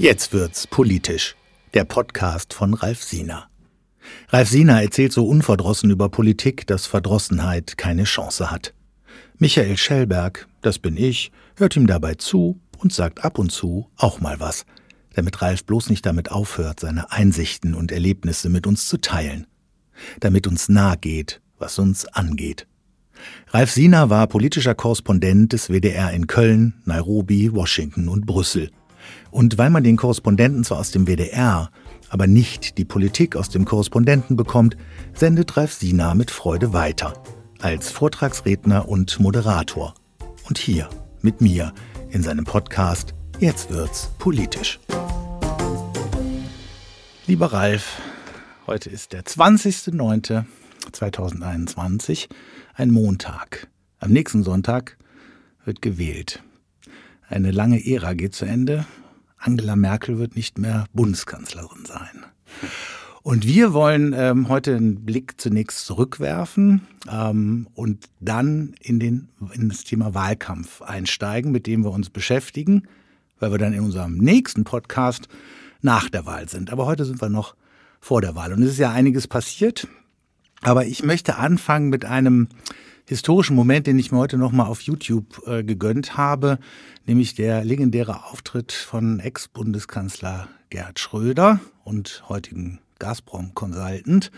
Jetzt wird's politisch. Der Podcast von Ralf Siener. Ralf Siener erzählt so unverdrossen über Politik, dass Verdrossenheit keine Chance hat. Michael Schellberg, das bin ich, hört ihm dabei zu und sagt ab und zu auch mal was, damit Ralf bloß nicht damit aufhört, seine Einsichten und Erlebnisse mit uns zu teilen. Damit uns nahe geht, was uns angeht. Ralf Siener war politischer Korrespondent des WDR in Köln, Nairobi, Washington und Brüssel. Und weil man den Korrespondenten zwar aus dem WDR, aber nicht die Politik aus dem Korrespondenten bekommt, sendet Ralf Sina mit Freude weiter. Als Vortragsredner und Moderator. Und hier, mit mir, in seinem Podcast Jetzt wird's politisch. Lieber Ralf, heute ist der 20.09.2021, ein Montag. Am nächsten Sonntag wird gewählt. Eine lange Ära geht zu Ende Angela Merkel wird nicht mehr Bundeskanzlerin sein. Und wir wollen ähm, heute einen Blick zunächst zurückwerfen ähm, und dann in, den, in das Thema Wahlkampf einsteigen, mit dem wir uns beschäftigen, weil wir dann in unserem nächsten Podcast nach der Wahl sind. Aber heute sind wir noch vor der Wahl. Und es ist ja einiges passiert. Aber ich möchte anfangen mit einem historischen Moment, den ich mir heute nochmal auf YouTube äh, gegönnt habe, nämlich der legendäre Auftritt von Ex-Bundeskanzler Gerhard Schröder und heutigen Gazprom-Consultant,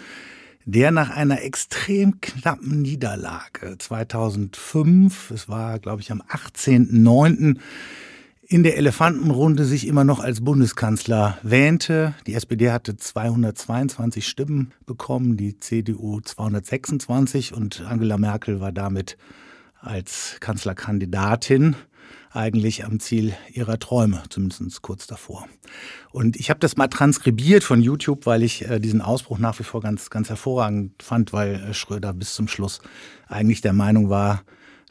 der nach einer extrem knappen Niederlage 2005, es war, glaube ich, am 18.09., in der Elefantenrunde sich immer noch als Bundeskanzler wähnte. Die SPD hatte 222 Stimmen bekommen, die CDU 226 und Angela Merkel war damit als Kanzlerkandidatin eigentlich am Ziel ihrer Träume, zumindest kurz davor. Und ich habe das mal transkribiert von YouTube, weil ich äh, diesen Ausbruch nach wie vor ganz, ganz hervorragend fand, weil äh, Schröder bis zum Schluss eigentlich der Meinung war,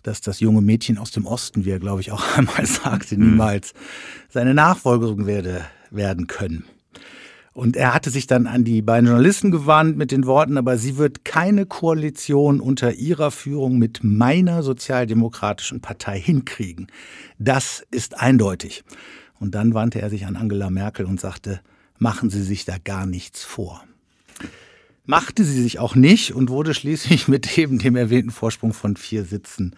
dass das junge Mädchen aus dem Osten, wie er glaube ich auch einmal sagte, mhm. niemals seine Nachfolgerin werde werden können. Und er hatte sich dann an die beiden Journalisten gewandt mit den Worten, aber sie wird keine Koalition unter ihrer Führung mit meiner sozialdemokratischen Partei hinkriegen. Das ist eindeutig. Und dann wandte er sich an Angela Merkel und sagte, machen Sie sich da gar nichts vor machte sie sich auch nicht und wurde schließlich mit eben dem erwähnten Vorsprung von vier Sitzen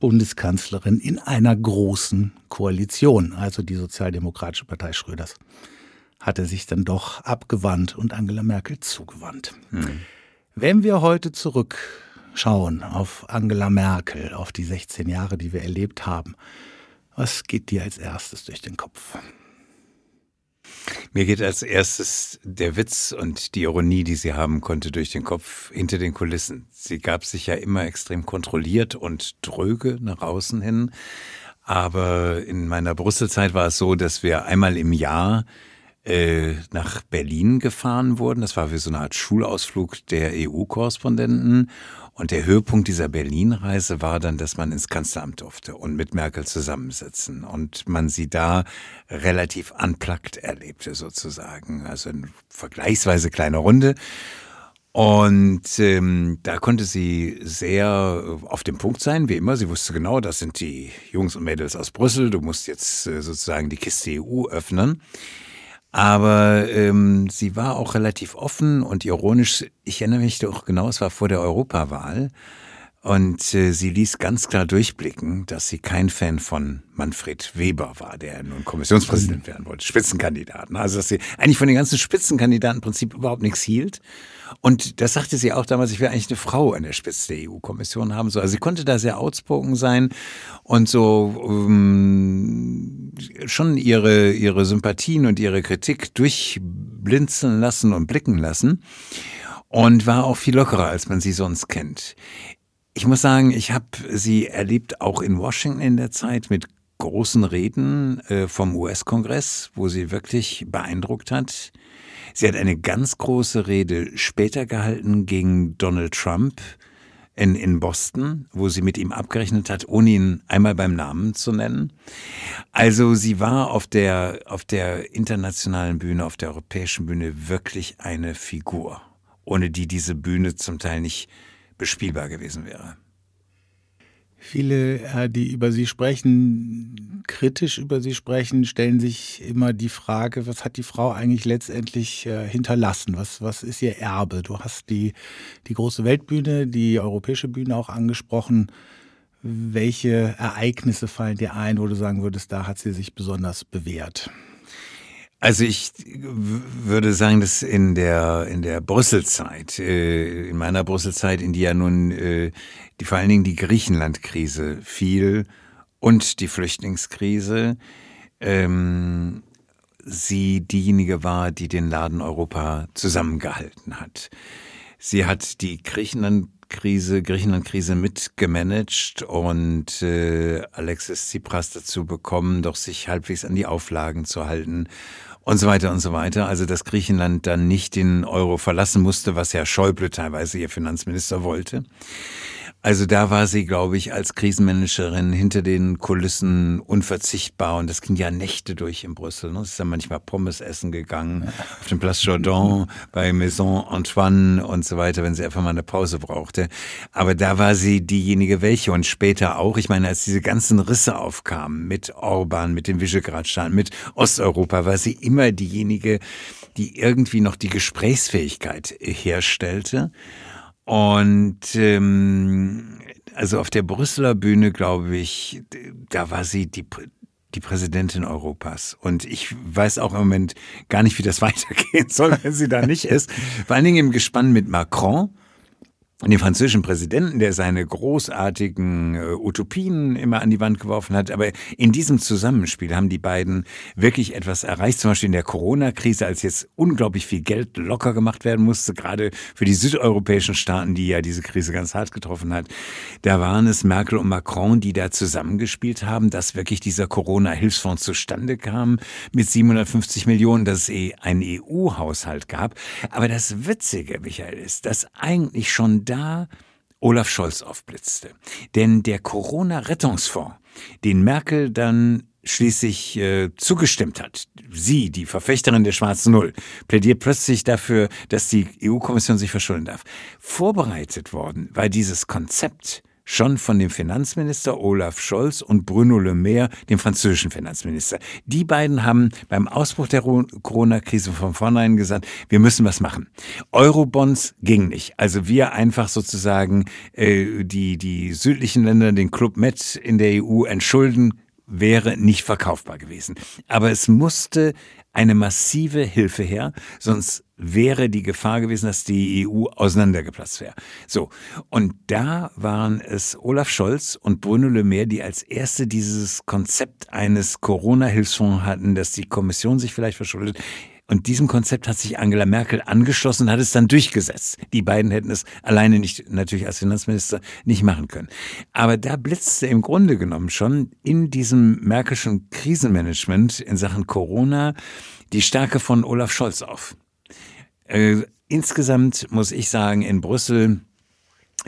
Bundeskanzlerin in einer großen Koalition. Also die Sozialdemokratische Partei Schröders hatte sich dann doch abgewandt und Angela Merkel zugewandt. Hm. Wenn wir heute zurückschauen auf Angela Merkel, auf die 16 Jahre, die wir erlebt haben, was geht dir als erstes durch den Kopf? Mir geht als erstes der Witz und die Ironie, die sie haben konnte, durch den Kopf hinter den Kulissen. Sie gab sich ja immer extrem kontrolliert und dröge nach außen hin. Aber in meiner Brüsselzeit war es so, dass wir einmal im Jahr äh, nach Berlin gefahren wurden. Das war wie so eine Art Schulausflug der EU-Korrespondenten. Und der Höhepunkt dieser Berlin-Reise war dann, dass man ins Kanzleramt durfte und mit Merkel zusammensitzen und man sie da relativ unplugged erlebte sozusagen. Also eine vergleichsweise kleine Runde. Und ähm, da konnte sie sehr auf dem Punkt sein, wie immer. Sie wusste genau, das sind die Jungs und Mädels aus Brüssel. Du musst jetzt äh, sozusagen die Kiste EU öffnen. Aber ähm, sie war auch relativ offen und ironisch. Ich erinnere mich doch genau, es war vor der Europawahl. Und äh, sie ließ ganz klar durchblicken, dass sie kein Fan von Manfred Weber war, der nun Kommissionspräsident werden wollte, Spitzenkandidaten. Also dass sie eigentlich von den ganzen Spitzenkandidaten im Prinzip überhaupt nichts hielt. Und das sagte sie auch damals, ich will eigentlich eine Frau an der Spitze der EU-Kommission haben. So, also sie konnte da sehr outspoken sein und so um, schon ihre, ihre Sympathien und ihre Kritik durchblinzeln lassen und blicken lassen und war auch viel lockerer, als man sie sonst kennt. Ich muss sagen, ich habe sie erlebt auch in Washington in der Zeit mit großen Reden äh, vom US-Kongress, wo sie wirklich beeindruckt hat. Sie hat eine ganz große Rede später gehalten gegen Donald Trump in, in Boston, wo sie mit ihm abgerechnet hat, ohne ihn einmal beim Namen zu nennen. Also sie war auf der, auf der internationalen Bühne, auf der europäischen Bühne wirklich eine Figur, ohne die diese Bühne zum Teil nicht bespielbar gewesen wäre. Viele, äh, die über Sie sprechen, kritisch über Sie sprechen, stellen sich immer die Frage, was hat die Frau eigentlich letztendlich äh, hinterlassen? Was, was ist ihr Erbe? Du hast die, die große Weltbühne, die europäische Bühne auch angesprochen. Welche Ereignisse fallen dir ein, wo du sagen würdest, da hat sie sich besonders bewährt? Also ich würde sagen, dass in der in der Brüsselzeit, äh, in meiner Brüsselzeit, in die ja nun äh, die vor allen Dingen die Griechenland-Krise fiel und die Flüchtlingskrise, ähm, sie diejenige war, die den Laden Europa zusammengehalten hat. Sie hat die Griechenland Krise, Griechenland-Krise mitgemanagt und äh, Alexis Tsipras dazu bekommen, doch sich halbwegs an die Auflagen zu halten und so weiter und so weiter. Also dass Griechenland dann nicht den Euro verlassen musste, was Herr Schäuble teilweise ihr Finanzminister wollte. Also da war sie, glaube ich, als Krisenmanagerin hinter den Kulissen unverzichtbar und das ging ja Nächte durch in Brüssel. Ne? Es ist dann manchmal Pommes essen gegangen auf dem Place Jourdan, bei Maison Antoine und so weiter, wenn sie einfach mal eine Pause brauchte. Aber da war sie diejenige welche und später auch. Ich meine, als diese ganzen Risse aufkamen mit Orban, mit den Visegrad-Staaten, mit Osteuropa, war sie immer diejenige, die irgendwie noch die Gesprächsfähigkeit herstellte. Und ähm, also auf der Brüsseler Bühne, glaube ich, da war sie die, die Präsidentin Europas. Und ich weiß auch im Moment gar nicht, wie das weitergehen soll, wenn sie da nicht ist. Vor allen Dingen im Gespann mit Macron den französischen Präsidenten, der seine großartigen äh, Utopien immer an die Wand geworfen hat. Aber in diesem Zusammenspiel haben die beiden wirklich etwas erreicht. Zum Beispiel in der Corona-Krise, als jetzt unglaublich viel Geld locker gemacht werden musste, gerade für die südeuropäischen Staaten, die ja diese Krise ganz hart getroffen hat. Da waren es Merkel und Macron, die da zusammengespielt haben, dass wirklich dieser Corona-Hilfsfonds zustande kam mit 750 Millionen, dass es eh einen EU-Haushalt gab. Aber das Witzige, Michael, ist, dass eigentlich schon da Olaf Scholz aufblitzte. Denn der Corona-Rettungsfonds, den Merkel dann schließlich äh, zugestimmt hat, sie, die Verfechterin der schwarzen Null, plädiert plötzlich dafür, dass die EU-Kommission sich verschulden darf. Vorbereitet worden war dieses Konzept schon von dem Finanzminister Olaf Scholz und Bruno Le Maire, dem französischen Finanzminister. Die beiden haben beim Ausbruch der Corona-Krise von vornherein gesagt, wir müssen was machen. Eurobonds ging nicht. Also wir einfach sozusagen äh, die, die südlichen Länder, den Club Med in der EU entschulden, wäre nicht verkaufbar gewesen. Aber es musste eine massive Hilfe her, sonst wäre die Gefahr gewesen, dass die EU auseinandergeplatzt wäre. So, und da waren es Olaf Scholz und Bruno Le Maire, die als erste dieses Konzept eines Corona-Hilfsfonds hatten, dass die Kommission sich vielleicht verschuldet. Und diesem Konzept hat sich Angela Merkel angeschlossen und hat es dann durchgesetzt. Die beiden hätten es alleine nicht, natürlich als Finanzminister, nicht machen können. Aber da blitzte im Grunde genommen schon in diesem Merkelschen Krisenmanagement in Sachen Corona die Stärke von Olaf Scholz auf. Äh, insgesamt muss ich sagen, in Brüssel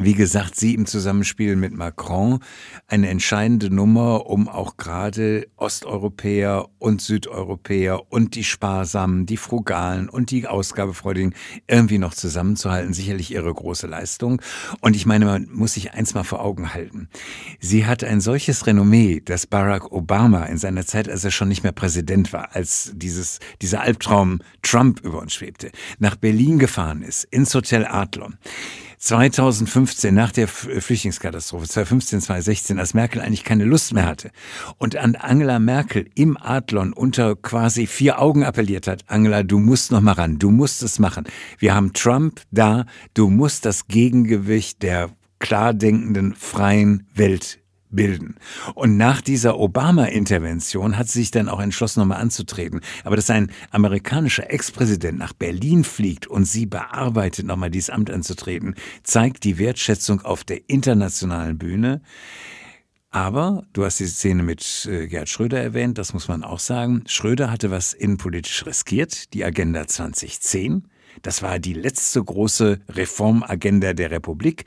wie gesagt, sie im Zusammenspiel mit Macron eine entscheidende Nummer, um auch gerade Osteuropäer und Südeuropäer und die Sparsamen, die Frugalen und die Ausgabefreudigen irgendwie noch zusammenzuhalten. Sicherlich ihre große Leistung. Und ich meine, man muss sich eins mal vor Augen halten. Sie hat ein solches Renommee, dass Barack Obama in seiner Zeit, als er schon nicht mehr Präsident war, als dieses, dieser Albtraum Trump über uns schwebte, nach Berlin gefahren ist, ins Hotel Adlon 2015, nach der Flüchtlingskatastrophe, 2015, 2016, als Merkel eigentlich keine Lust mehr hatte und an Angela Merkel im Adlon unter quasi vier Augen appelliert hat, Angela, du musst noch mal ran, du musst es machen. Wir haben Trump da, du musst das Gegengewicht der klar denkenden, freien Welt bilden. Und nach dieser Obama-Intervention hat sie sich dann auch entschlossen, nochmal anzutreten. Aber dass ein amerikanischer Ex-Präsident nach Berlin fliegt und sie bearbeitet, nochmal dieses Amt anzutreten, zeigt die Wertschätzung auf der internationalen Bühne. Aber du hast die Szene mit äh, Gerhard Schröder erwähnt, das muss man auch sagen. Schröder hatte was innenpolitisch riskiert, die Agenda 2010. Das war die letzte große Reformagenda der Republik,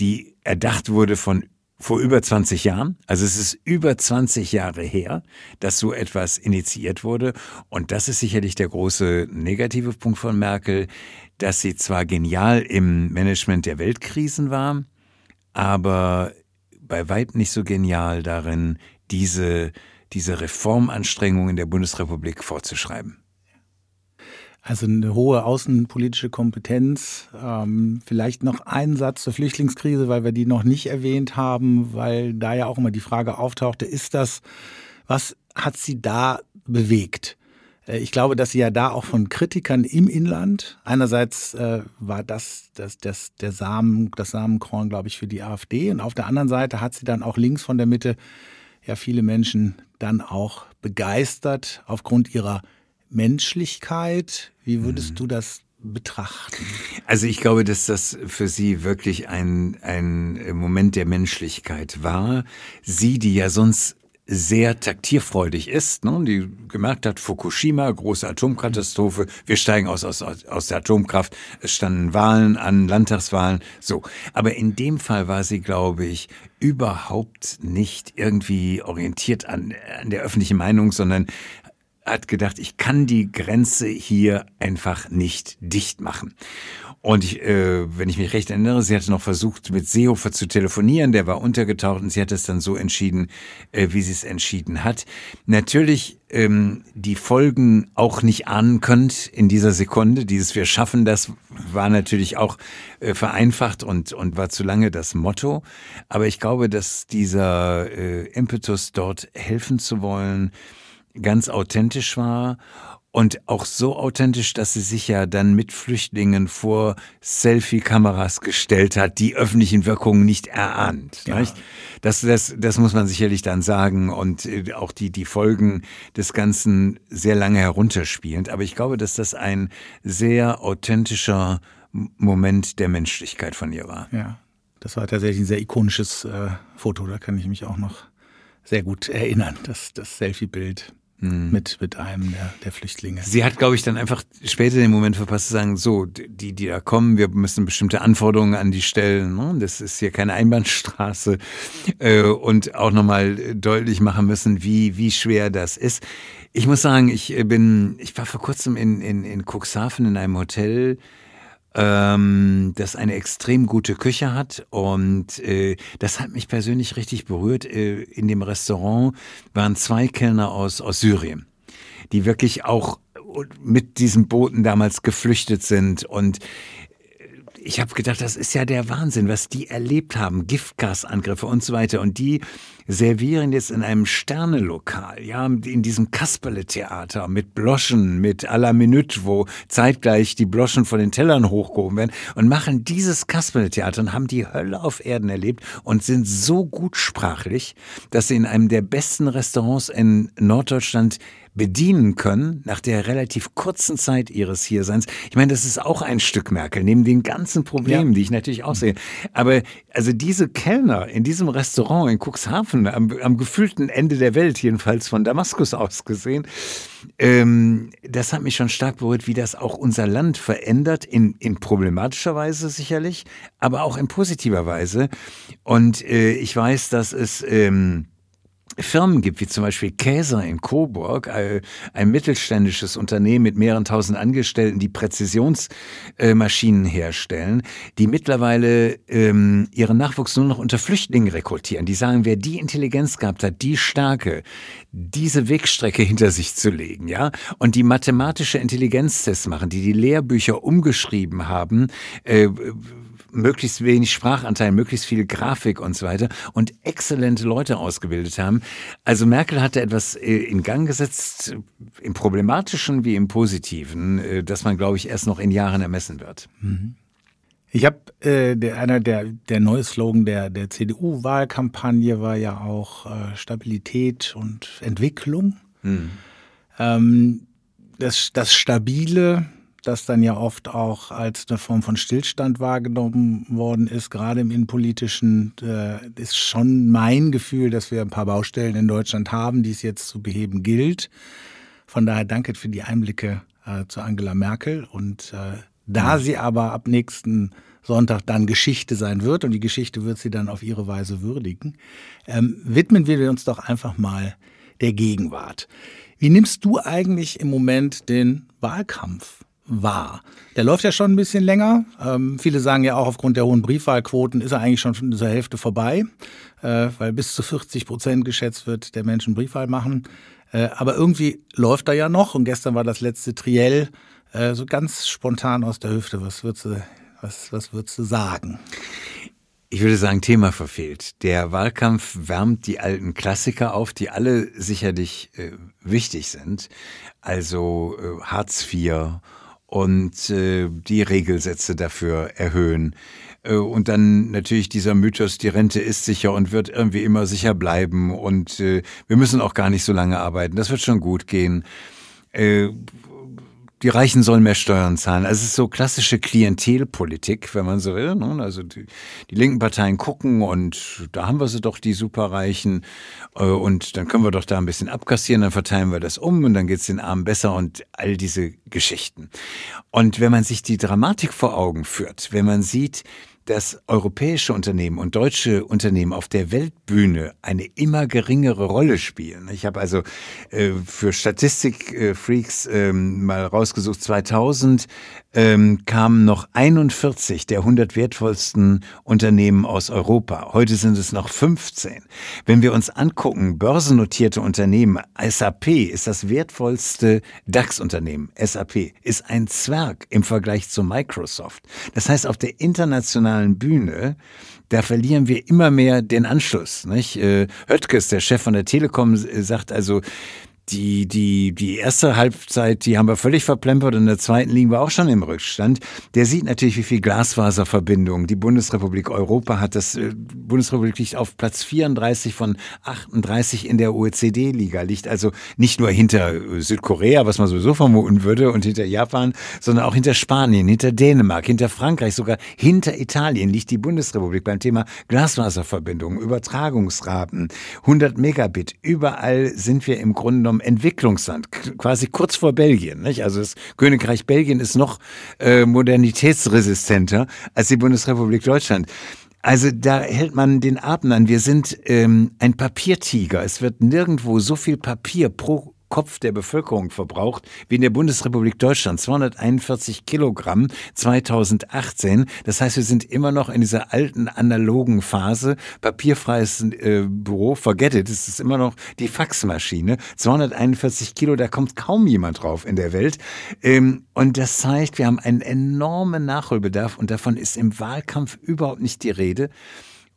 die erdacht wurde von vor über 20 Jahren. Also es ist über 20 Jahre her, dass so etwas initiiert wurde. Und das ist sicherlich der große negative Punkt von Merkel, dass sie zwar genial im Management der Weltkrisen war, aber bei Weib nicht so genial darin, diese, diese Reformanstrengungen der Bundesrepublik fortzuschreiben. Also eine hohe außenpolitische Kompetenz. Ähm, vielleicht noch ein Satz zur Flüchtlingskrise, weil wir die noch nicht erwähnt haben, weil da ja auch immer die Frage auftauchte, ist das, was hat sie da bewegt? Äh, ich glaube, dass sie ja da auch von Kritikern im Inland, einerseits äh, war das, das, das der Samen, das Samenkorn, glaube ich, für die AfD und auf der anderen Seite hat sie dann auch links von der Mitte ja viele Menschen dann auch begeistert aufgrund ihrer Menschlichkeit. Wie würdest mhm. du das betrachten? Also ich glaube, dass das für sie wirklich ein, ein Moment der Menschlichkeit war. Sie, die ja sonst sehr taktierfreudig ist, ne, die gemerkt hat, Fukushima, große Atomkatastrophe, wir steigen aus, aus, aus der Atomkraft, es standen Wahlen an, Landtagswahlen, so. Aber in dem Fall war sie, glaube ich, überhaupt nicht irgendwie orientiert an, an der öffentlichen Meinung, sondern hat gedacht, ich kann die Grenze hier einfach nicht dicht machen. Und ich, äh, wenn ich mich recht erinnere, sie hatte noch versucht, mit Seehofer zu telefonieren, der war untergetaucht und sie hat es dann so entschieden, äh, wie sie es entschieden hat. Natürlich ähm, die Folgen auch nicht ahnen könnt in dieser Sekunde. Dieses Wir schaffen das war natürlich auch äh, vereinfacht und, und war zu lange das Motto. Aber ich glaube, dass dieser äh, Impetus dort helfen zu wollen, ganz authentisch war und auch so authentisch, dass sie sich ja dann mit Flüchtlingen vor Selfie-Kameras gestellt hat, die öffentlichen Wirkungen nicht erahnt. Ja. Nicht? Das, das, das muss man sicherlich dann sagen und äh, auch die, die Folgen des Ganzen sehr lange herunterspielend. Aber ich glaube, dass das ein sehr authentischer Moment der Menschlichkeit von ihr war. Ja, das war tatsächlich ein sehr ikonisches äh, Foto, da kann ich mich auch noch sehr gut erinnern, das, das Selfie-Bild mhm. mit, mit einem der, der Flüchtlinge. Sie hat, glaube ich, dann einfach später den Moment verpasst zu sagen, so, die, die da kommen, wir müssen bestimmte Anforderungen an die stellen. Ne? Das ist hier keine Einbahnstraße. Äh, und auch nochmal deutlich machen müssen, wie, wie schwer das ist. Ich muss sagen, ich bin, ich war vor kurzem in, in, in Cuxhaven in einem Hotel, ähm, das eine extrem gute Küche hat. Und äh, das hat mich persönlich richtig berührt. Äh, in dem Restaurant waren zwei Kellner aus, aus Syrien, die wirklich auch mit diesen Booten damals geflüchtet sind und ich habe gedacht, das ist ja der Wahnsinn, was die erlebt haben, Giftgasangriffe und so weiter. Und die servieren jetzt in einem Sternelokal, ja, in diesem Kasperle-Theater mit Bloschen, mit à la Minute, wo zeitgleich die Bloschen von den Tellern hochgehoben werden und machen dieses Kasperle-Theater und haben die Hölle auf Erden erlebt und sind so gut sprachlich, dass sie in einem der besten Restaurants in Norddeutschland bedienen können nach der relativ kurzen Zeit ihres Hierseins. Ich meine, das ist auch ein Stück Merkel, neben den ganzen Problemen, ja. die ich natürlich auch sehe. Aber also diese Kellner in diesem Restaurant in Cuxhaven, am, am gefühlten Ende der Welt, jedenfalls von Damaskus aus gesehen, ähm, das hat mich schon stark berührt, wie das auch unser Land verändert, in, in problematischer Weise sicherlich, aber auch in positiver Weise. Und äh, ich weiß, dass es... Ähm, Firmen gibt, wie zum Beispiel Käser in Coburg, ein mittelständisches Unternehmen mit mehreren tausend Angestellten, die Präzisionsmaschinen herstellen, die mittlerweile ähm, ihren Nachwuchs nur noch unter Flüchtlingen rekrutieren. Die sagen, wer die Intelligenz gehabt hat, die Stärke, diese Wegstrecke hinter sich zu legen, ja, und die mathematische Intelligenztests machen, die die Lehrbücher umgeschrieben haben, äh, möglichst wenig Sprachanteil, möglichst viel Grafik und so weiter und exzellente Leute ausgebildet haben. Also Merkel hatte etwas äh, in Gang gesetzt, im problematischen wie im positiven, äh, das man, glaube ich, erst noch in Jahren ermessen wird. Mhm. Ich habe äh, der, einer der der neue Slogan der der CDU-Wahlkampagne war ja auch äh, Stabilität und Entwicklung. Mhm. Ähm, das, das Stabile das dann ja oft auch als eine Form von Stillstand wahrgenommen worden ist, gerade im Innenpolitischen, äh, ist schon mein Gefühl, dass wir ein paar Baustellen in Deutschland haben, die es jetzt zu beheben gilt. Von daher danke für die Einblicke äh, zu Angela Merkel. Und äh, da sie aber ab nächsten Sonntag dann Geschichte sein wird und die Geschichte wird sie dann auf ihre Weise würdigen, ähm, widmen wir uns doch einfach mal der Gegenwart. Wie nimmst du eigentlich im Moment den Wahlkampf war. Der läuft ja schon ein bisschen länger. Ähm, viele sagen ja auch, aufgrund der hohen Briefwahlquoten ist er eigentlich schon zur Hälfte vorbei, äh, weil bis zu 40 Prozent geschätzt wird, der Menschen Briefwahl machen. Äh, aber irgendwie läuft er ja noch und gestern war das letzte Triell äh, so ganz spontan aus der Hüfte. Was würdest du, was, was würdest du sagen? Ich würde sagen, Thema verfehlt. Der Wahlkampf wärmt die alten Klassiker auf, die alle sicherlich äh, wichtig sind. Also äh, Hartz IV und äh, die Regelsätze dafür erhöhen. Äh, und dann natürlich dieser Mythos, die Rente ist sicher und wird irgendwie immer sicher bleiben und äh, wir müssen auch gar nicht so lange arbeiten. Das wird schon gut gehen. Die Reichen sollen mehr Steuern zahlen. Also es ist so klassische Klientelpolitik, wenn man so will. Ne? Also die, die, linken Parteien gucken und da haben wir sie doch, die Superreichen. Äh, und dann können wir doch da ein bisschen abkassieren, dann verteilen wir das um und dann geht es den Armen besser und all diese Geschichten. Und wenn man sich die Dramatik vor Augen führt, wenn man sieht, dass europäische Unternehmen und deutsche Unternehmen auf der Weltbühne eine immer geringere Rolle spielen. Ich habe also äh, für Statistikfreaks äh, mal rausgesucht, 2000 ähm, kamen noch 41 der 100 wertvollsten Unternehmen aus Europa. Heute sind es noch 15. Wenn wir uns angucken, börsennotierte Unternehmen, SAP ist das wertvollste DAX-Unternehmen. SAP ist ein Zwerg im Vergleich zu Microsoft. Das heißt, auf der internationalen Bühne da verlieren wir immer mehr den Anschluss. Nicht? Äh, Höttges, der Chef von der Telekom, sagt also, die, die, die erste Halbzeit, die haben wir völlig verplempert und in der zweiten liegen wir auch schon im Rückstand. Der sieht natürlich, wie viel Glasfaserverbindungen die Bundesrepublik Europa hat. Das äh, Bundesrepublik liegt auf Platz 34 von 38 in der OECD-Liga, liegt also nicht nur hinter äh, Südkorea, was man sowieso vermuten würde, und hinter Japan, sondern auch hinter Spanien, hinter Dänemark, hinter Frankreich, sogar hinter Italien liegt die Bundesrepublik beim Thema Glasfaserverbindungen, Übertragungsraten, 100 Megabit. Überall sind wir im Grunde genommen Entwicklungsland, quasi kurz vor Belgien. Nicht? Also das Königreich Belgien ist noch äh, modernitätsresistenter als die Bundesrepublik Deutschland. Also da hält man den Atem an. Wir sind ähm, ein Papiertiger. Es wird nirgendwo so viel Papier pro Kopf der Bevölkerung verbraucht wie in der Bundesrepublik Deutschland. 241 Kilogramm 2018. Das heißt, wir sind immer noch in dieser alten analogen Phase. Papierfreies äh, Büro, forget it, es ist immer noch die Faxmaschine. 241 Kilo, da kommt kaum jemand drauf in der Welt. Ähm, und das zeigt, wir haben einen enormen Nachholbedarf und davon ist im Wahlkampf überhaupt nicht die Rede.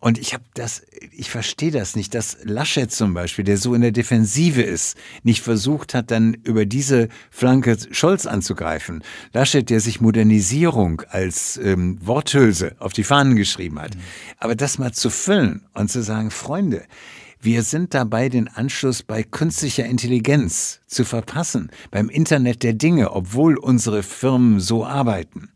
Und ich habe das, ich verstehe das nicht, dass Laschet zum Beispiel, der so in der Defensive ist, nicht versucht hat, dann über diese Flanke Scholz anzugreifen. Laschet, der sich Modernisierung als ähm, Worthülse auf die Fahnen geschrieben hat. Mhm. Aber das mal zu füllen und zu sagen, Freunde, wir sind dabei, den Anschluss bei künstlicher Intelligenz zu verpassen, beim Internet der Dinge, obwohl unsere Firmen so arbeiten.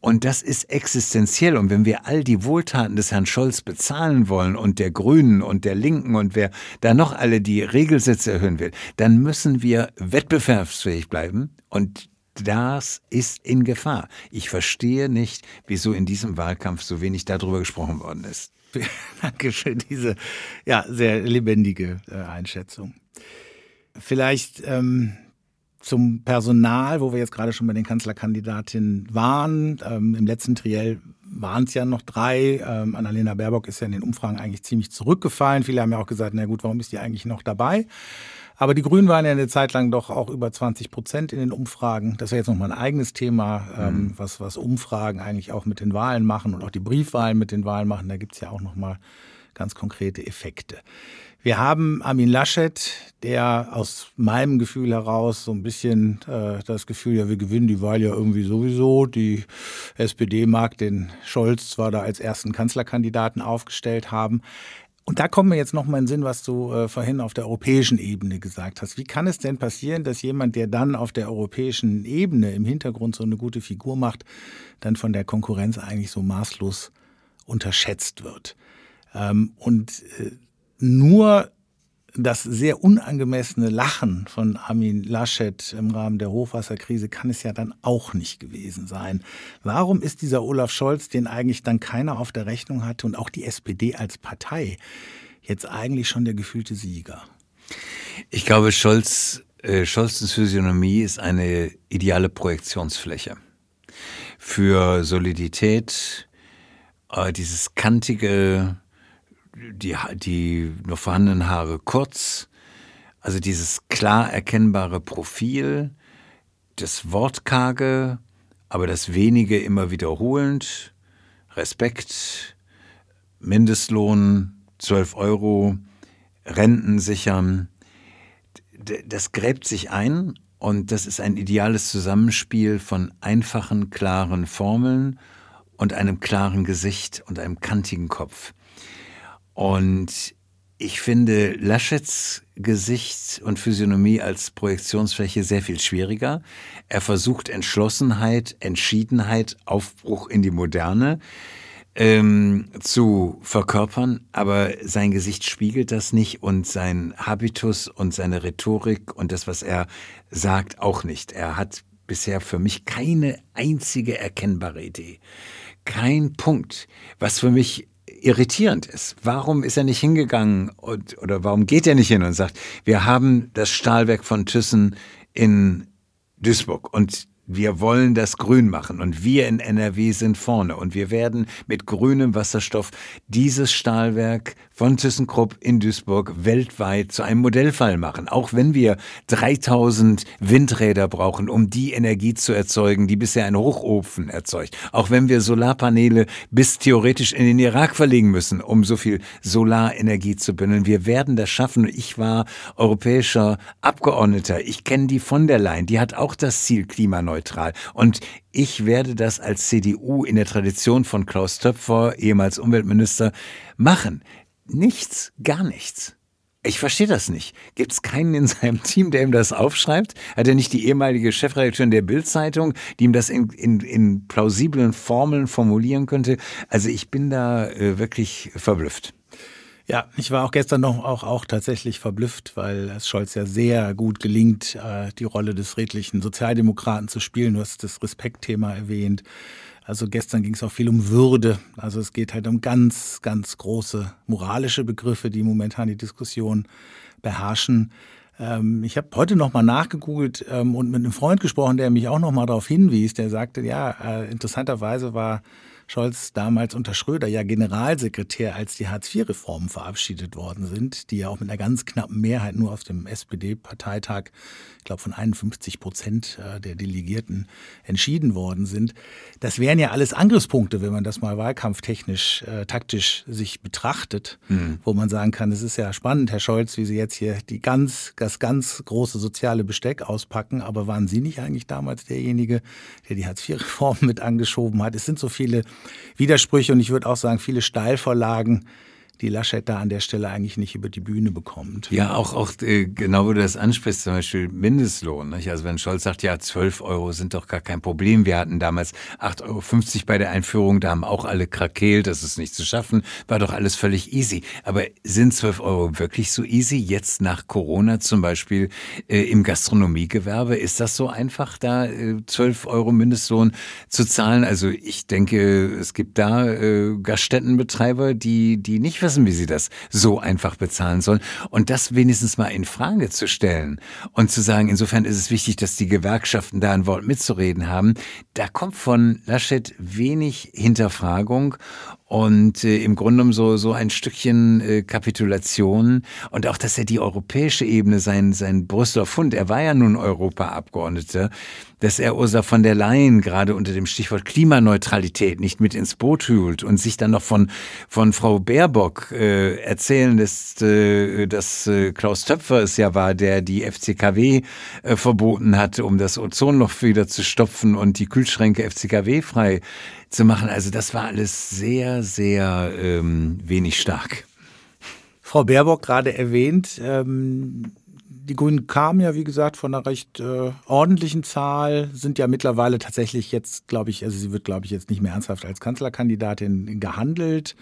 Und das ist existenziell. Und wenn wir all die Wohltaten des Herrn Scholz bezahlen wollen und der Grünen und der Linken und wer da noch alle die Regelsätze erhöhen will, dann müssen wir wettbewerbsfähig bleiben. Und das ist in Gefahr. Ich verstehe nicht, wieso in diesem Wahlkampf so wenig darüber gesprochen worden ist. Danke für diese ja, sehr lebendige äh, Einschätzung. Vielleicht ähm, zum Personal, wo wir jetzt gerade schon bei den Kanzlerkandidatinnen waren. Ähm, Im letzten Triell waren es ja noch drei. Ähm, Annalena Baerbock ist ja in den Umfragen eigentlich ziemlich zurückgefallen. Viele haben ja auch gesagt, na gut, warum ist die eigentlich noch dabei? Aber die Grünen waren ja eine Zeit lang doch auch über 20 Prozent in den Umfragen. Das wäre jetzt nochmal ein eigenes Thema, ähm, mhm. was, was Umfragen eigentlich auch mit den Wahlen machen und auch die Briefwahlen mit den Wahlen machen. Da gibt es ja auch nochmal ganz konkrete Effekte. Wir haben Armin Laschet, der aus meinem Gefühl heraus so ein bisschen äh, das Gefühl, ja, wir gewinnen die Wahl ja irgendwie sowieso. Die SPD mag den Scholz zwar da als ersten Kanzlerkandidaten aufgestellt haben. Und da kommt mir jetzt noch mal in den Sinn, was du äh, vorhin auf der europäischen Ebene gesagt hast. Wie kann es denn passieren, dass jemand, der dann auf der europäischen Ebene im Hintergrund so eine gute Figur macht, dann von der Konkurrenz eigentlich so maßlos unterschätzt wird? Ähm, und äh, nur das sehr unangemessene Lachen von Armin Laschet im Rahmen der Hochwasserkrise kann es ja dann auch nicht gewesen sein. Warum ist dieser Olaf Scholz, den eigentlich dann keiner auf der Rechnung hatte und auch die SPD als Partei, jetzt eigentlich schon der gefühlte Sieger? Ich glaube, Scholz, äh, Scholzens Physiognomie ist eine ideale Projektionsfläche. für Solidität, äh, dieses kantige, die, die noch vorhandenen Haare kurz, also dieses klar erkennbare Profil, das Wortkarge, aber das wenige immer wiederholend, Respekt, Mindestlohn, 12 Euro, Renten sichern, das gräbt sich ein und das ist ein ideales Zusammenspiel von einfachen, klaren Formeln und einem klaren Gesicht und einem kantigen Kopf. Und ich finde Laschets Gesicht und Physiognomie als Projektionsfläche sehr viel schwieriger. Er versucht Entschlossenheit, Entschiedenheit, Aufbruch in die Moderne ähm, zu verkörpern, aber sein Gesicht spiegelt das nicht und sein Habitus und seine Rhetorik und das, was er sagt, auch nicht. Er hat bisher für mich keine einzige erkennbare Idee. Kein Punkt, was für mich irritierend ist. Warum ist er nicht hingegangen und, oder warum geht er nicht hin und sagt, wir haben das Stahlwerk von Thyssen in Duisburg und wir wollen das grün machen und wir in NRW sind vorne und wir werden mit grünem Wasserstoff dieses Stahlwerk von ThyssenKrupp in Duisburg weltweit zu einem Modellfall machen. Auch wenn wir 3000 Windräder brauchen, um die Energie zu erzeugen, die bisher ein Hochofen erzeugt. Auch wenn wir Solarpaneele bis theoretisch in den Irak verlegen müssen, um so viel Solarenergie zu bündeln. Wir werden das schaffen. Ich war europäischer Abgeordneter. Ich kenne die von der Leyen. Die hat auch das Ziel Klimaneutral neutral. Und ich werde das als CDU in der Tradition von Klaus Töpfer, ehemals Umweltminister, machen. Nichts, gar nichts. Ich verstehe das nicht. Gibt es keinen in seinem Team, der ihm das aufschreibt? Hat er nicht die ehemalige Chefredakteurin der Bildzeitung, die ihm das in, in, in, plausiblen Formeln formulieren könnte? Also ich bin da äh, wirklich verblüfft. Ja, ich war auch gestern noch auch, auch tatsächlich verblüfft, weil es Scholz ja sehr gut gelingt, äh, die Rolle des redlichen Sozialdemokraten zu spielen. Du hast das Respektthema erwähnt. Also gestern ging es auch viel um Würde. Also es geht halt um ganz, ganz große moralische Begriffe, die momentan die Diskussion beherrschen. Ähm, ich habe heute noch mal nachgegoogelt ähm, und mit einem Freund gesprochen, der mich auch noch mal darauf hinwies. Der sagte, ja, äh, interessanterweise war Scholz damals unter Schröder ja Generalsekretär, als die Hartz-IV-Reformen verabschiedet worden sind, die ja auch mit einer ganz knappen Mehrheit nur auf dem SPD-Parteitag, ich glaube von 51 Prozent äh, der Delegierten entschieden worden sind. Das wären ja alles Angriffspunkte, wenn man das mal wahlkampftechnisch, äh, taktisch sich betrachtet, mhm. wo man sagen kann, es ist ja spannend, Herr Scholz, wie Sie jetzt hier die ganz, das ganz große soziale Besteck auspacken, aber waren Sie nicht eigentlich damals derjenige, der die Hartz-IV-Reform mit angeschoben hat? Es sind so viele Widersprüche und ich würde auch sagen, viele Steilvorlagen die Laschet da an der Stelle eigentlich nicht über die Bühne bekommt. Ja, auch, auch äh, genau, wo du das ansprichst, zum Beispiel Mindestlohn. Nicht? Also wenn Scholz sagt, ja, 12 Euro sind doch gar kein Problem. Wir hatten damals 8,50 Euro bei der Einführung, da haben auch alle krakeelt, das ist nicht zu schaffen, war doch alles völlig easy. Aber sind 12 Euro wirklich so easy? Jetzt nach Corona zum Beispiel äh, im Gastronomiegewerbe, ist das so einfach, da äh, 12 Euro Mindestlohn zu zahlen? Also ich denke, es gibt da äh, Gaststättenbetreiber, die, die nicht wissen, wie sie das so einfach bezahlen sollen. Und das wenigstens mal in Frage zu stellen und zu sagen, insofern ist es wichtig, dass die Gewerkschaften da ein Wort mitzureden haben. Da kommt von Laschet wenig Hinterfragung und äh, im Grunde genommen so, so ein Stückchen äh, Kapitulation. Und auch, dass er die europäische Ebene, sein, sein Brüsseler Fund, er war ja nun Europaabgeordneter, dass er Ursula von der Leyen gerade unter dem Stichwort Klimaneutralität nicht mit ins Boot hült und sich dann noch von, von Frau Baerbock äh, erzählen lässt, äh, dass äh, Klaus Töpfer es ja war, der die FCKW äh, verboten hatte, um das Ozonloch wieder zu stopfen und die Kühlschränke FCKW frei zu machen. Also das war alles sehr, sehr ähm, wenig stark. Frau Baerbock gerade erwähnt, ähm, die Grünen kamen ja, wie gesagt, von einer recht äh, ordentlichen Zahl, sind ja mittlerweile tatsächlich jetzt, glaube ich, also sie wird, glaube ich, jetzt nicht mehr ernsthaft als Kanzlerkandidatin gehandelt,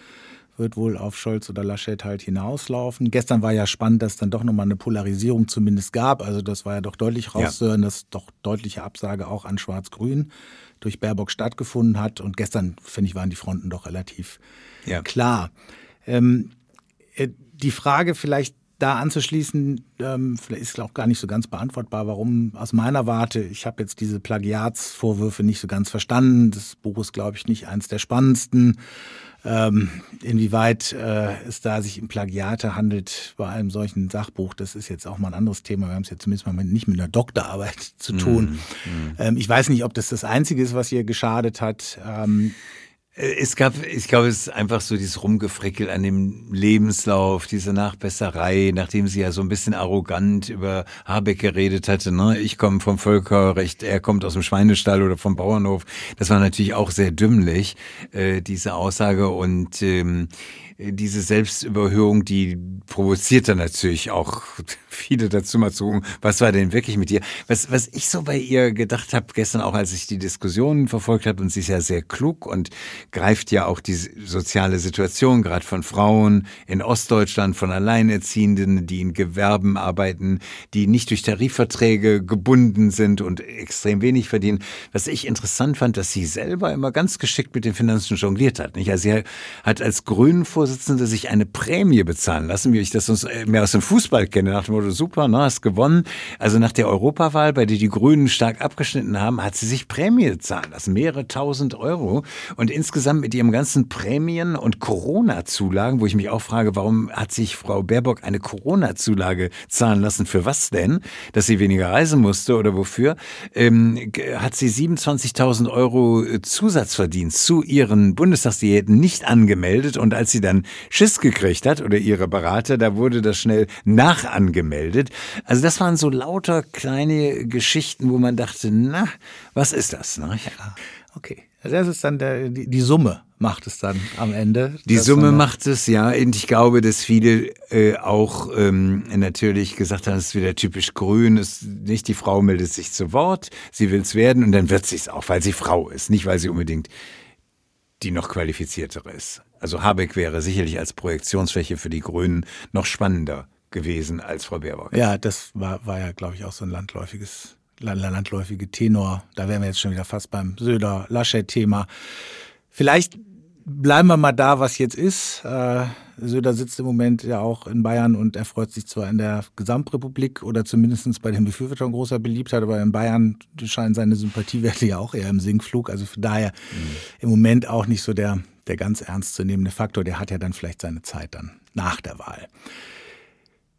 wird wohl auf Scholz oder Laschet halt hinauslaufen. Gestern war ja spannend, dass dann doch nochmal eine Polarisierung zumindest gab. Also das war ja doch deutlich rauszuhören, ja. dass doch deutliche Absage auch an Schwarz-Grün durch Baerbock stattgefunden hat. Und gestern, finde ich, waren die Fronten doch relativ ja. klar. Ähm, äh, die Frage vielleicht da anzuschließen, ähm, vielleicht ist auch gar nicht so ganz beantwortbar, warum aus meiner Warte, ich habe jetzt diese Plagiatsvorwürfe nicht so ganz verstanden. Das Buch ist, glaube ich, nicht eins der spannendsten. Ähm, inwieweit äh, es da sich um Plagiate handelt bei einem solchen Sachbuch, das ist jetzt auch mal ein anderes Thema. Wir haben es jetzt zumindest mal mit, nicht mit einer Doktorarbeit zu tun. Mm, mm. Ähm, ich weiß nicht, ob das das Einzige ist, was ihr geschadet hat. Ähm, äh, es gab, ich glaube, es ist einfach so dieses Rumgefrickel an dem Lebenslauf, diese Nachbesserei, nachdem sie ja so ein bisschen arrogant über Habeck geredet hatte. Ne? Ich komme vom Völkerrecht, er kommt aus dem Schweinestall oder vom Bauernhof. Das war natürlich auch sehr dümmlich, äh, diese Aussage. Und ähm, diese Selbstüberhöhung, die provoziert dann natürlich auch viele dazu mal zu was war denn wirklich mit ihr? Was, was ich so bei ihr gedacht habe, gestern auch, als ich die Diskussionen verfolgt habe, und sie ist ja sehr klug und greift ja auch die soziale Situation, gerade von Frauen in Ostdeutschland, von Alleinerziehenden, die in Gewerben arbeiten, die nicht durch Tarifverträge gebunden sind und extrem wenig verdienen. Was ich interessant fand, dass sie selber immer ganz geschickt mit den Finanzen jongliert hat. Nicht? Also sie hat als Grünen vor Vorsitzende sich eine Prämie bezahlen lassen, wie ich das sonst äh, mehr aus dem Fußball kenne, nach dem Motto, super, ne, hast gewonnen. Also nach der Europawahl, bei der die Grünen stark abgeschnitten haben, hat sie sich Prämie zahlen lassen, mehrere tausend Euro. Und insgesamt mit ihrem ganzen Prämien- und Corona-Zulagen, wo ich mich auch frage, warum hat sich Frau Baerbock eine Corona-Zulage zahlen lassen? Für was denn? Dass sie weniger reisen musste oder wofür? Ähm, hat sie 27.000 Euro Zusatzverdienst zu ihren Bundestagsdiäten nicht angemeldet und als sie dann dann Schiss gekriegt hat oder ihre Berater, da wurde das schnell nachangemeldet. Also das waren so lauter kleine Geschichten, wo man dachte, na, was ist das? Ne? Ja. Okay. Also das ist dann der, die, die Summe macht es dann am Ende. Die Summe macht es, ja. Und ich glaube, dass viele äh, auch ähm, natürlich gesagt haben, es ist wieder typisch grün. Es, nicht die Frau meldet sich zu Wort, sie will es werden und dann wird sie es auch, weil sie Frau ist, nicht weil sie unbedingt die noch qualifiziertere ist. Also Habeck wäre sicherlich als Projektionsfläche für die Grünen noch spannender gewesen als Frau Baerbock. Ja, das war, war ja, glaube ich, auch so ein landläufiges, landläufige Tenor. Da wären wir jetzt schon wieder fast beim Söder-Laschet-Thema. Vielleicht bleiben wir mal da, was jetzt ist. Äh, Söder sitzt im Moment ja auch in Bayern und er freut sich zwar in der Gesamtrepublik oder zumindest bei den Befürwortern großer Beliebtheit, aber in Bayern scheinen seine Sympathiewerte ja auch eher im Sinkflug. Also von daher mhm. im Moment auch nicht so der, der ganz ernstzunehmende Faktor. Der hat ja dann vielleicht seine Zeit dann nach der Wahl.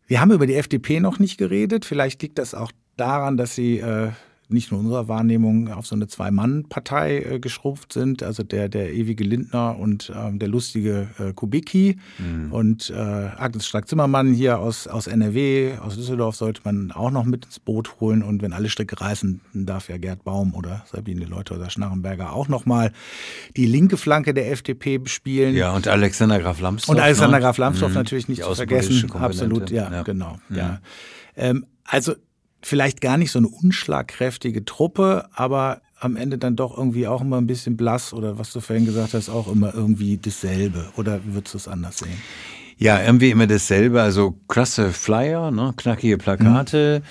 Wir haben über die FDP noch nicht geredet. Vielleicht liegt das auch daran, dass sie äh, nicht nur unserer Wahrnehmung auf so eine Zwei-Mann-Partei äh, geschrumpft sind, also der, der ewige Lindner und ähm, der lustige äh, Kubicki mhm. und äh, Agnes Strack-Zimmermann hier aus, aus NRW, aus Düsseldorf sollte man auch noch mit ins Boot holen und wenn alle Stricke reißen, dann darf ja Gerd Baum oder Sabine Leute oder Schnarrenberger auch nochmal die linke Flanke der FDP bespielen. Ja, und Alexander Graf Lambsdorff. Und Alexander ne? Graf Lambsdorff mhm. natürlich nicht zu vergessen. Absolut, ja, ja. genau. Mhm. Ja. Ähm, also vielleicht gar nicht so eine unschlagkräftige Truppe, aber am Ende dann doch irgendwie auch immer ein bisschen blass oder was du vorhin gesagt hast, auch immer irgendwie dasselbe. Oder würdest du es anders sehen? Ja, irgendwie immer dasselbe. Also klasse Flyer, ne? knackige Plakate.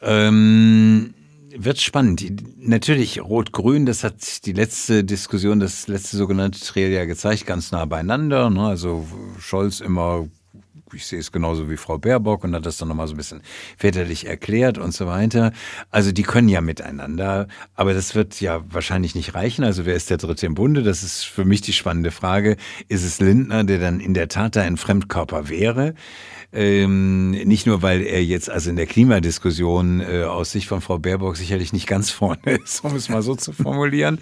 Mhm. Ähm, wird spannend. Natürlich Rot-Grün, das hat die letzte Diskussion, das letzte sogenannte Trail ja gezeigt, ganz nah beieinander. Ne? Also Scholz immer ich sehe es genauso wie Frau Baerbock und hat das dann nochmal so ein bisschen väterlich erklärt und so weiter. Also die können ja miteinander, aber das wird ja wahrscheinlich nicht reichen. Also wer ist der Dritte im Bunde? Das ist für mich die spannende Frage. Ist es Lindner, der dann in der Tat da ein Fremdkörper wäre? Ähm, nicht nur, weil er jetzt also in der Klimadiskussion äh, aus Sicht von Frau Baerbock sicherlich nicht ganz vorne ist, um es mal so zu formulieren.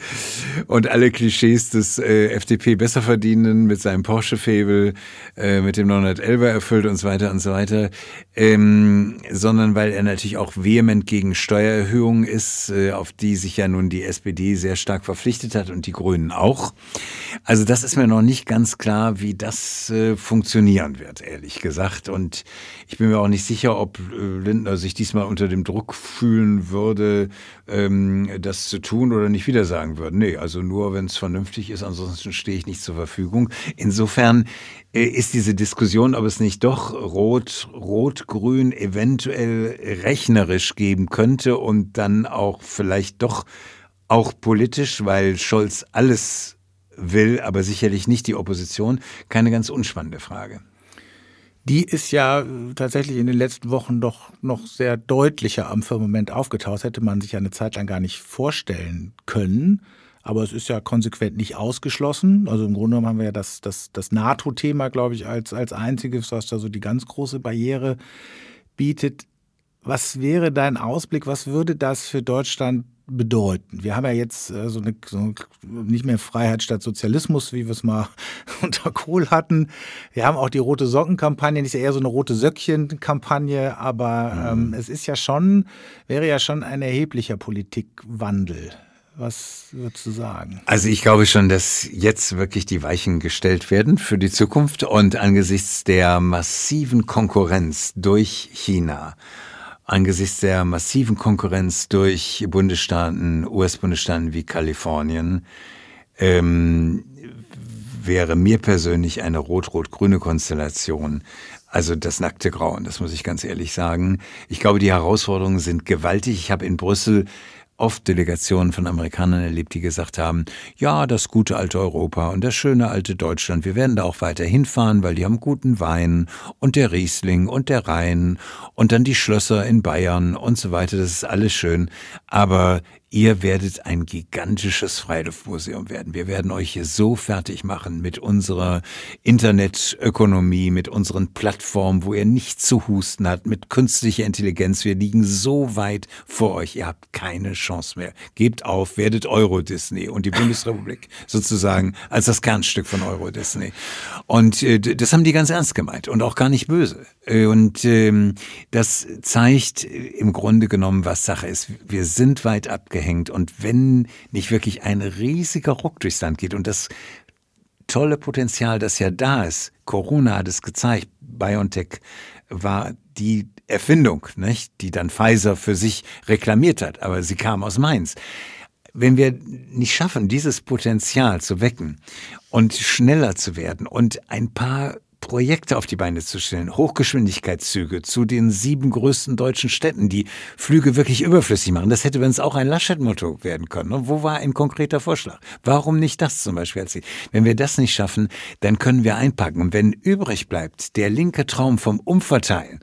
Und alle Klischees des äh, FDP besser verdienen mit seinem Porsche-Fabel, äh, mit dem 911er erfüllt und so weiter und so weiter, ähm, sondern weil er natürlich auch vehement gegen Steuererhöhungen ist, äh, auf die sich ja nun die SPD sehr stark verpflichtet hat und die Grünen auch. Also das ist mir noch nicht ganz klar, wie das äh, funktionieren wird, ehrlich gesagt. Und und ich bin mir auch nicht sicher, ob äh, Lindner sich diesmal unter dem Druck fühlen würde, ähm, das zu tun oder nicht wieder sagen würde. Nee, also nur, wenn es vernünftig ist, ansonsten stehe ich nicht zur Verfügung. Insofern äh, ist diese Diskussion, ob es nicht doch Rot, Rot-Grün eventuell rechnerisch geben könnte und dann auch vielleicht doch auch politisch, weil Scholz alles will, aber sicherlich nicht die Opposition, keine ganz unspannende Frage. Die ist ja tatsächlich in den letzten Wochen doch noch sehr deutlicher am Firmament aufgetaucht. Hätte man sich eine Zeit lang gar nicht vorstellen können. Aber es ist ja konsequent nicht ausgeschlossen. Also im Grunde genommen haben wir ja das, das, das NATO-Thema, glaube ich, als, als einziges, was da so die ganz große Barriere bietet. Was wäre dein Ausblick? Was würde das für Deutschland bedeuten? Wir haben ja jetzt äh, so, eine, so nicht mehr Freiheit statt Sozialismus, wie wir es mal unter Kohl hatten. Wir haben auch die rote Socken-Kampagne, nicht eher so eine rote Söckchen-Kampagne, aber mhm. ähm, es ist ja schon, wäre ja schon ein erheblicher Politikwandel. Was würdest du sagen? Also ich glaube schon, dass jetzt wirklich die Weichen gestellt werden für die Zukunft und angesichts der massiven Konkurrenz durch China, angesichts der massiven Konkurrenz durch Bundesstaaten, US-Bundesstaaten wie Kalifornien, ähm, wäre mir persönlich eine rot-rot-grüne Konstellation also das nackte Grauen, das muss ich ganz ehrlich sagen. Ich glaube, die Herausforderungen sind gewaltig. Ich habe in Brüssel oft Delegationen von Amerikanern erlebt, die gesagt haben, ja, das gute alte Europa und das schöne alte Deutschland, wir werden da auch weiter hinfahren, weil die haben guten Wein und der Riesling und der Rhein und dann die Schlösser in Bayern und so weiter, das ist alles schön. Aber Ihr werdet ein gigantisches Freiluftmuseum werden. Wir werden euch hier so fertig machen mit unserer Internetökonomie, mit unseren Plattformen, wo ihr nicht zu husten habt, mit künstlicher Intelligenz. Wir liegen so weit vor euch. Ihr habt keine Chance mehr. Gebt auf, werdet Euro Disney und die Bundesrepublik sozusagen als das Kernstück von Euro Disney. Und äh, das haben die ganz ernst gemeint und auch gar nicht böse. Äh, und ähm, das zeigt im Grunde genommen, was Sache ist. Wir sind weit abgehängt und wenn nicht wirklich ein riesiger Ruck durchs Land geht und das tolle Potenzial, das ja da ist, Corona hat es gezeigt, BioNTech war die Erfindung, nicht? die dann Pfizer für sich reklamiert hat, aber sie kam aus Mainz. Wenn wir nicht schaffen, dieses Potenzial zu wecken und schneller zu werden und ein paar Projekte auf die Beine zu stellen, Hochgeschwindigkeitszüge zu den sieben größten deutschen Städten, die Flüge wirklich überflüssig machen. Das hätte wenn es auch ein Laschet-Motto werden können. Ne? Wo war ein konkreter Vorschlag? Warum nicht das zum Beispiel? Wenn wir das nicht schaffen, dann können wir einpacken. Und wenn übrig bleibt der linke Traum vom Umverteilen,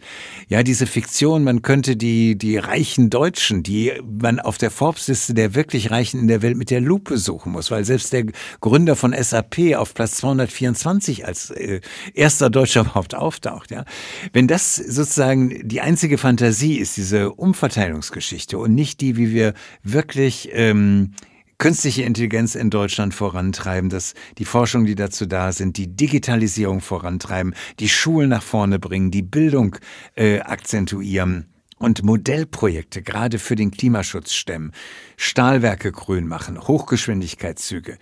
ja, diese Fiktion, man könnte die, die reichen Deutschen, die man auf der Forbes-Liste der wirklich Reichen in der Welt mit der Lupe suchen muss, weil selbst der Gründer von SAP auf Platz 224 als äh, erster Deutscher überhaupt auftaucht. Ja? Wenn das sozusagen die einzige Fantasie ist, diese Umverteilungsgeschichte und nicht die, wie wir wirklich ähm, künstliche Intelligenz in Deutschland vorantreiben, dass die Forschung, die dazu da sind, die Digitalisierung vorantreiben, die Schulen nach vorne bringen, die Bildung äh, akzentuieren und Modellprojekte gerade für den Klimaschutz stemmen, Stahlwerke grün machen, Hochgeschwindigkeitszüge.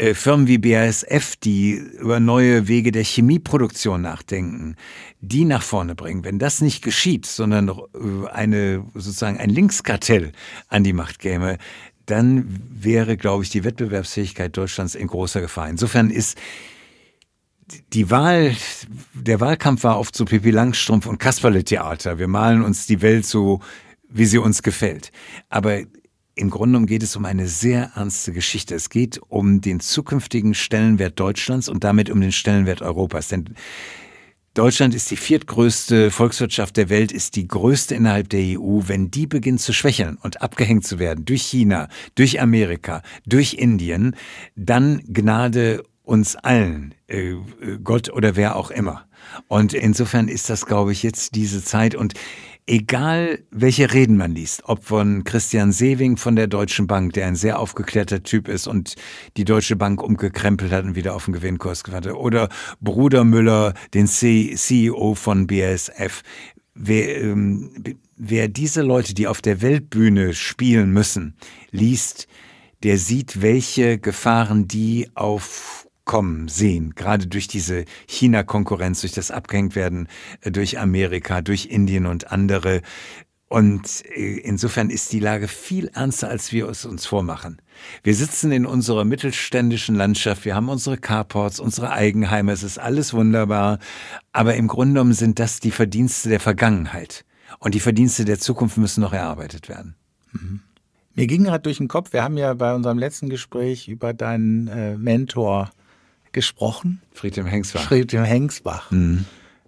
Äh, Firmen wie BASF, die über neue Wege der Chemieproduktion nachdenken, die nach vorne bringen. Wenn das nicht geschieht, sondern äh, eine, sozusagen ein Linkskartell an die Macht käme, dann wäre, glaube ich, die Wettbewerbsfähigkeit Deutschlands in großer Gefahr. Insofern ist die Wahl, der Wahlkampf war oft so Pippi Langstrumpf und Kasperle-Theater. Wir malen uns die Welt so, wie sie uns gefällt. Aber im Grunde genommen geht es um eine sehr ernste Geschichte. Es geht um den zukünftigen Stellenwert Deutschlands und damit um den Stellenwert Europas. Denn Deutschland ist die viertgrößte Volkswirtschaft der Welt, ist die größte innerhalb der EU. Wenn die beginnt zu schwächeln und abgehängt zu werden durch China, durch Amerika, durch Indien, dann Gnade uns allen, äh, Gott oder wer auch immer. Und insofern ist das, glaube ich, jetzt diese Zeit. Und egal welche Reden man liest, ob von Christian Sewing von der Deutschen Bank, der ein sehr aufgeklärter Typ ist und die Deutsche Bank umgekrempelt hat und wieder auf den Gewinnkurs gewartet, oder Bruder Müller, den CEO von BASF, wer, ähm, wer diese Leute, die auf der Weltbühne spielen müssen, liest, der sieht, welche Gefahren die auf kommen sehen, gerade durch diese China-Konkurrenz, durch das Abgehängtwerden äh, durch Amerika, durch Indien und andere. Und äh, insofern ist die Lage viel ernster, als wir es uns vormachen. Wir sitzen in unserer mittelständischen Landschaft, wir haben unsere Carports, unsere Eigenheime, es ist alles wunderbar, aber im Grunde genommen sind das die Verdienste der Vergangenheit. Und die Verdienste der Zukunft müssen noch erarbeitet werden. Mhm. Mir ging gerade durch den Kopf, wir haben ja bei unserem letzten Gespräch über deinen äh, Mentor gesprochen. Friedhelm Hengsbach. Friedhelm Hengsbach. Mhm.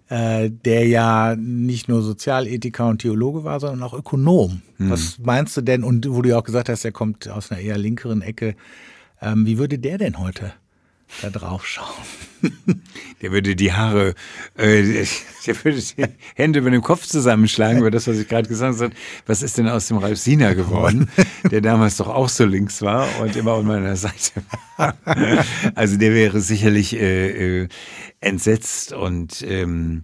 äh, der ja nicht nur Sozialethiker und Theologe war, sondern auch Ökonom. Hm. Was meinst du denn, und wo du ja auch gesagt hast, er kommt aus einer eher linkeren Ecke, ähm, wie würde der denn heute da drauf schauen. Der würde die Haare, äh, der würde die Hände über dem Kopf zusammenschlagen, über das, was ich gerade gesagt habe. Was ist denn aus dem Ralf Sina geworden, der damals doch auch so links war und immer an meiner Seite war. Also der wäre sicherlich äh, äh, entsetzt und ähm,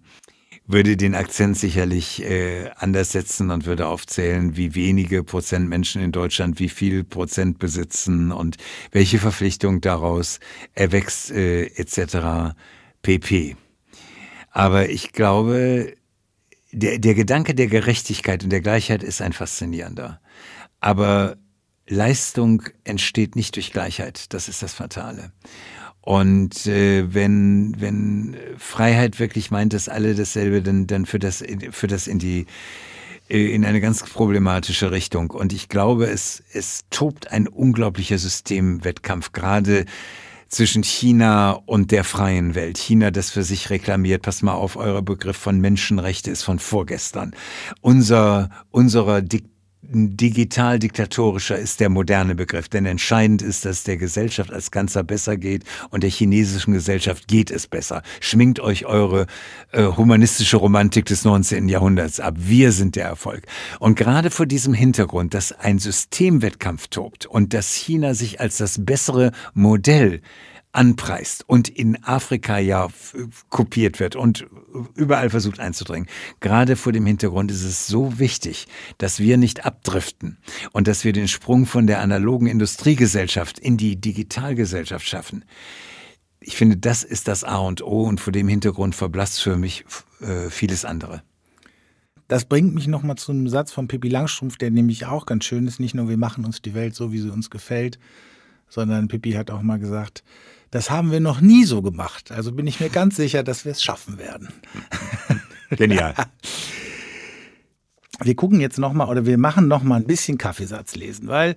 würde den Akzent sicherlich äh, anders setzen und würde aufzählen, wie wenige Prozent Menschen in Deutschland wie viel Prozent besitzen und welche Verpflichtung daraus erwächst äh, etc. pp. Aber ich glaube, der, der Gedanke der Gerechtigkeit und der Gleichheit ist ein faszinierender. Aber Leistung entsteht nicht durch Gleichheit. Das ist das Fatale. Und äh, wenn, wenn Freiheit wirklich meint, dass alle dasselbe, dann, dann führt das, führt das in die äh, in eine ganz problematische Richtung. Und ich glaube, es, es tobt ein unglaublicher Systemwettkampf, gerade zwischen China und der freien Welt. China, das für sich reklamiert, pass mal auf, euer Begriff von Menschenrechte ist von vorgestern. Unser, unserer Diktatur digital-diktatorischer ist der moderne Begriff, denn entscheidend ist, dass der Gesellschaft als Ganzer besser geht und der chinesischen Gesellschaft geht es besser. Schminkt euch eure äh, humanistische Romantik des 19. Jahrhunderts ab. Wir sind der Erfolg. Und gerade vor diesem Hintergrund, dass ein Systemwettkampf tobt und dass China sich als das bessere Modell anpreist und in Afrika ja kopiert wird und überall versucht einzudringen. Gerade vor dem Hintergrund ist es so wichtig, dass wir nicht abdriften und dass wir den Sprung von der analogen Industriegesellschaft in die Digitalgesellschaft schaffen. Ich finde, das ist das A und O und vor dem Hintergrund verblasst für mich äh, vieles andere. Das bringt mich nochmal zu einem Satz von Pippi Langstrumpf, der nämlich auch ganz schön ist. Nicht nur wir machen uns die Welt so, wie sie uns gefällt, sondern Pippi hat auch mal gesagt, das haben wir noch nie so gemacht. Also bin ich mir ganz sicher, dass wir es schaffen werden. Genial. Wir gucken jetzt nochmal oder wir machen nochmal ein bisschen Kaffeesatz lesen, weil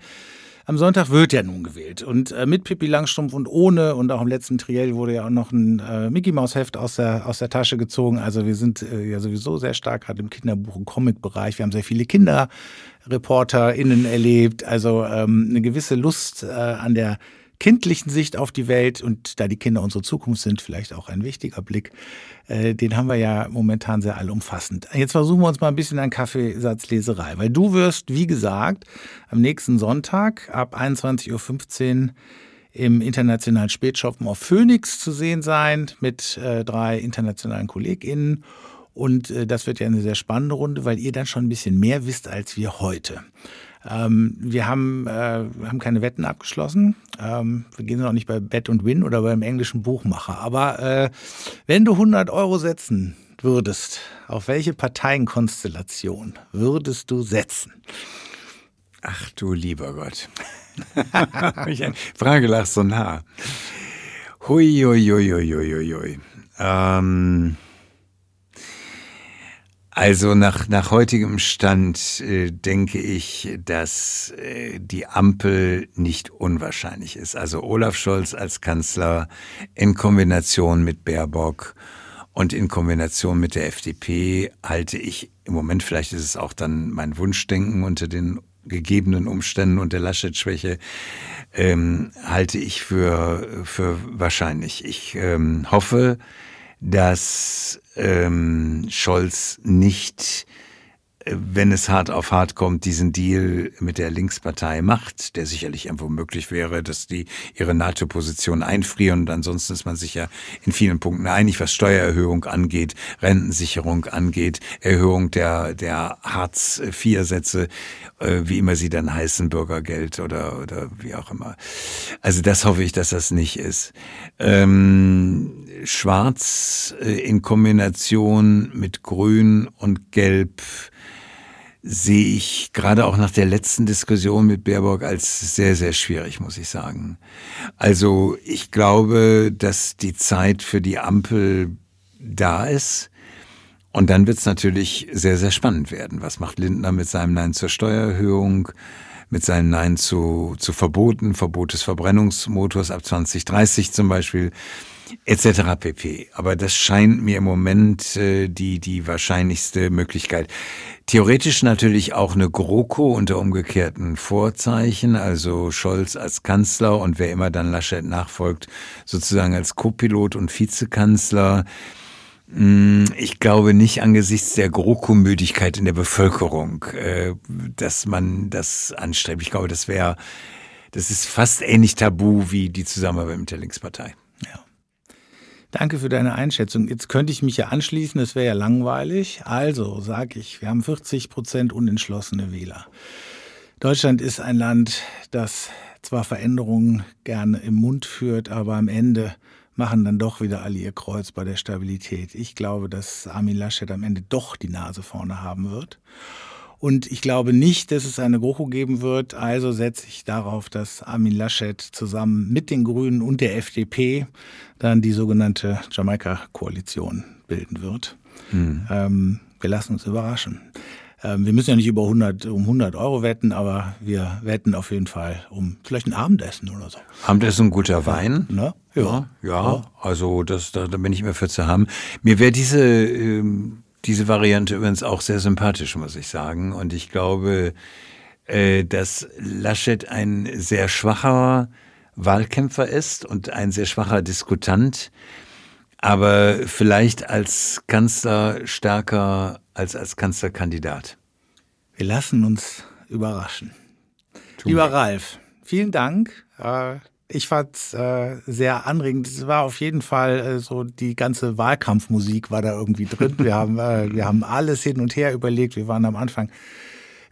am Sonntag wird ja nun gewählt. Und äh, mit Pippi Langstrumpf und ohne und auch im letzten Triell wurde ja auch noch ein äh, Mickey Maus Heft aus der, aus der Tasche gezogen. Also wir sind äh, ja sowieso sehr stark gerade im Kinderbuch- und Comic-Bereich. Wir haben sehr viele KinderreporterInnen erlebt. Also ähm, eine gewisse Lust äh, an der kindlichen Sicht auf die Welt und da die Kinder unsere Zukunft sind, vielleicht auch ein wichtiger Blick. Äh, den haben wir ja momentan sehr allumfassend. Jetzt versuchen wir uns mal ein bisschen an Kaffeesatzleserei, weil du wirst, wie gesagt, am nächsten Sonntag ab 21.15 Uhr im internationalen Spätshoppen auf Phoenix zu sehen sein mit äh, drei internationalen KollegInnen. Und äh, das wird ja eine sehr spannende Runde, weil ihr dann schon ein bisschen mehr wisst als wir heute. Ähm, wir haben, äh, haben keine Wetten abgeschlossen. Ähm, wir gehen noch nicht bei Bet und Win oder beim englischen Buchmacher. Aber äh, wenn du 100 Euro setzen würdest, auf welche Parteienkonstellation würdest du setzen? Ach du lieber Gott. Frage lag so nah. Hui, hui, hui, hui, hui, hui. Ähm, also nach, nach heutigem Stand äh, denke ich, dass äh, die Ampel nicht unwahrscheinlich ist. Also Olaf Scholz als Kanzler in Kombination mit Baerbock und in Kombination mit der FDP halte ich im Moment, vielleicht ist es auch dann mein Wunschdenken unter den gegebenen Umständen und der Laschet-Schwäche, ähm, halte ich für, für wahrscheinlich. Ich ähm, hoffe, dass ähm, Scholz nicht wenn es hart auf hart kommt, diesen Deal mit der Linkspartei macht, der sicherlich irgendwo möglich wäre, dass die ihre NATO-Position einfrieren. Und ansonsten ist man sich ja in vielen Punkten einig, was Steuererhöhung angeht, Rentensicherung angeht, Erhöhung der, der Hartz-IV-Sätze, äh, wie immer sie dann heißen, Bürgergeld oder, oder wie auch immer. Also das hoffe ich, dass das nicht ist. Ähm, Schwarz äh, in Kombination mit Grün und Gelb sehe ich gerade auch nach der letzten Diskussion mit Baerbock als sehr, sehr schwierig, muss ich sagen. Also ich glaube, dass die Zeit für die Ampel da ist. Und dann wird es natürlich sehr, sehr spannend werden. Was macht Lindner mit seinem Nein zur Steuererhöhung? mit seinem Nein zu, zu Verboten, Verbot des Verbrennungsmotors ab 2030 zum Beispiel, etc. pp. Aber das scheint mir im Moment äh, die, die wahrscheinlichste Möglichkeit. Theoretisch natürlich auch eine GroKo unter umgekehrten Vorzeichen, also Scholz als Kanzler und wer immer dann Laschet nachfolgt, sozusagen als Co-Pilot und Vizekanzler. Hm, ich glaube nicht angesichts der GroKo-Müdigkeit in der Bevölkerung, äh, dass man das anstrebt. Ich glaube, das wäre, das ist fast ähnlich tabu wie die Zusammenarbeit mit der Linkspartei. Danke für deine Einschätzung. Jetzt könnte ich mich ja anschließen, das wäre ja langweilig. Also sage ich, wir haben 40 Prozent unentschlossene Wähler. Deutschland ist ein Land, das zwar Veränderungen gerne im Mund führt, aber am Ende machen dann doch wieder alle ihr Kreuz bei der Stabilität. Ich glaube, dass Armin Laschet am Ende doch die Nase vorne haben wird. Und ich glaube nicht, dass es eine GroKo geben wird. Also setze ich darauf, dass Armin Laschet zusammen mit den Grünen und der FDP dann die sogenannte Jamaika-Koalition bilden wird. Mhm. Ähm, wir lassen uns überraschen. Ähm, wir müssen ja nicht über 100, um 100 Euro wetten, aber wir wetten auf jeden Fall um vielleicht ein Abendessen oder so. Abendessen, guter Wein. Ne? Ja, ja, ja, also das, da, da bin ich immer für zu haben. Mir wäre diese, ähm, diese Variante übrigens auch sehr sympathisch, muss ich sagen. Und ich glaube, äh, dass Laschet ein sehr schwacher Wahlkämpfer ist und ein sehr schwacher Diskutant, aber vielleicht als Kanzler stärker als als Kanzlerkandidat. Wir lassen uns überraschen. Tun Lieber wir. Ralf, vielen Dank. Äh, ich fand es äh, sehr anregend. Es war auf jeden Fall äh, so, die ganze Wahlkampfmusik war da irgendwie drin. Wir haben, wir haben alles hin und her überlegt. Wir waren am Anfang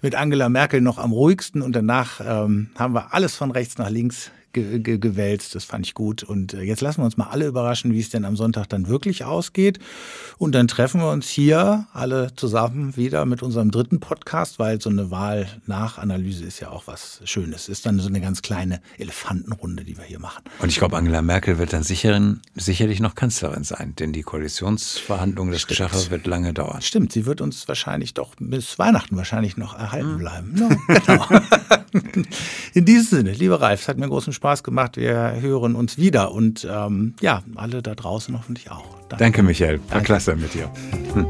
mit Angela Merkel noch am ruhigsten und danach ähm, haben wir alles von rechts nach links ge ge gewälzt. Das fand ich gut. Und äh, jetzt lassen wir uns mal alle überraschen, wie es denn am Sonntag dann wirklich ausgeht. Und dann treffen wir uns hier alle zusammen wieder mit unserem dritten Podcast, weil so eine Wahlnachanalyse ist ja auch was Schönes. Ist dann so eine ganz kleine Elefantenrunde, die wir hier machen. Und ich glaube, Angela Merkel wird dann sicher, sicherlich noch Kanzlerin sein, denn die Koalitionsverhandlungen, das Geschacher wird lange dauern. Stimmt, sie wird uns wahrscheinlich doch bis Weihnachten wahrscheinlich noch erhalten hm. bleiben. No, genau. In diesem Sinne, lieber Ralf, es hat mir großen Spaß gemacht. Wir hören uns wieder und ähm, ja, alle da draußen hoffentlich auch. Danke, Danke Michael. War Danke. klasse mit dir.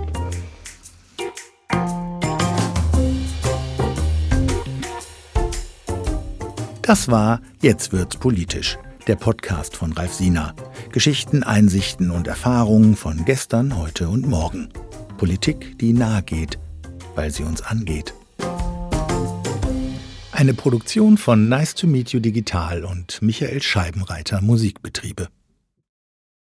Das war Jetzt wird's politisch, der Podcast von Ralf Siener. Geschichten, Einsichten und Erfahrungen von gestern, heute und morgen. Politik, die nahe geht, weil sie uns angeht. Eine Produktion von Nice to Meet You Digital und Michael Scheibenreiter Musikbetriebe.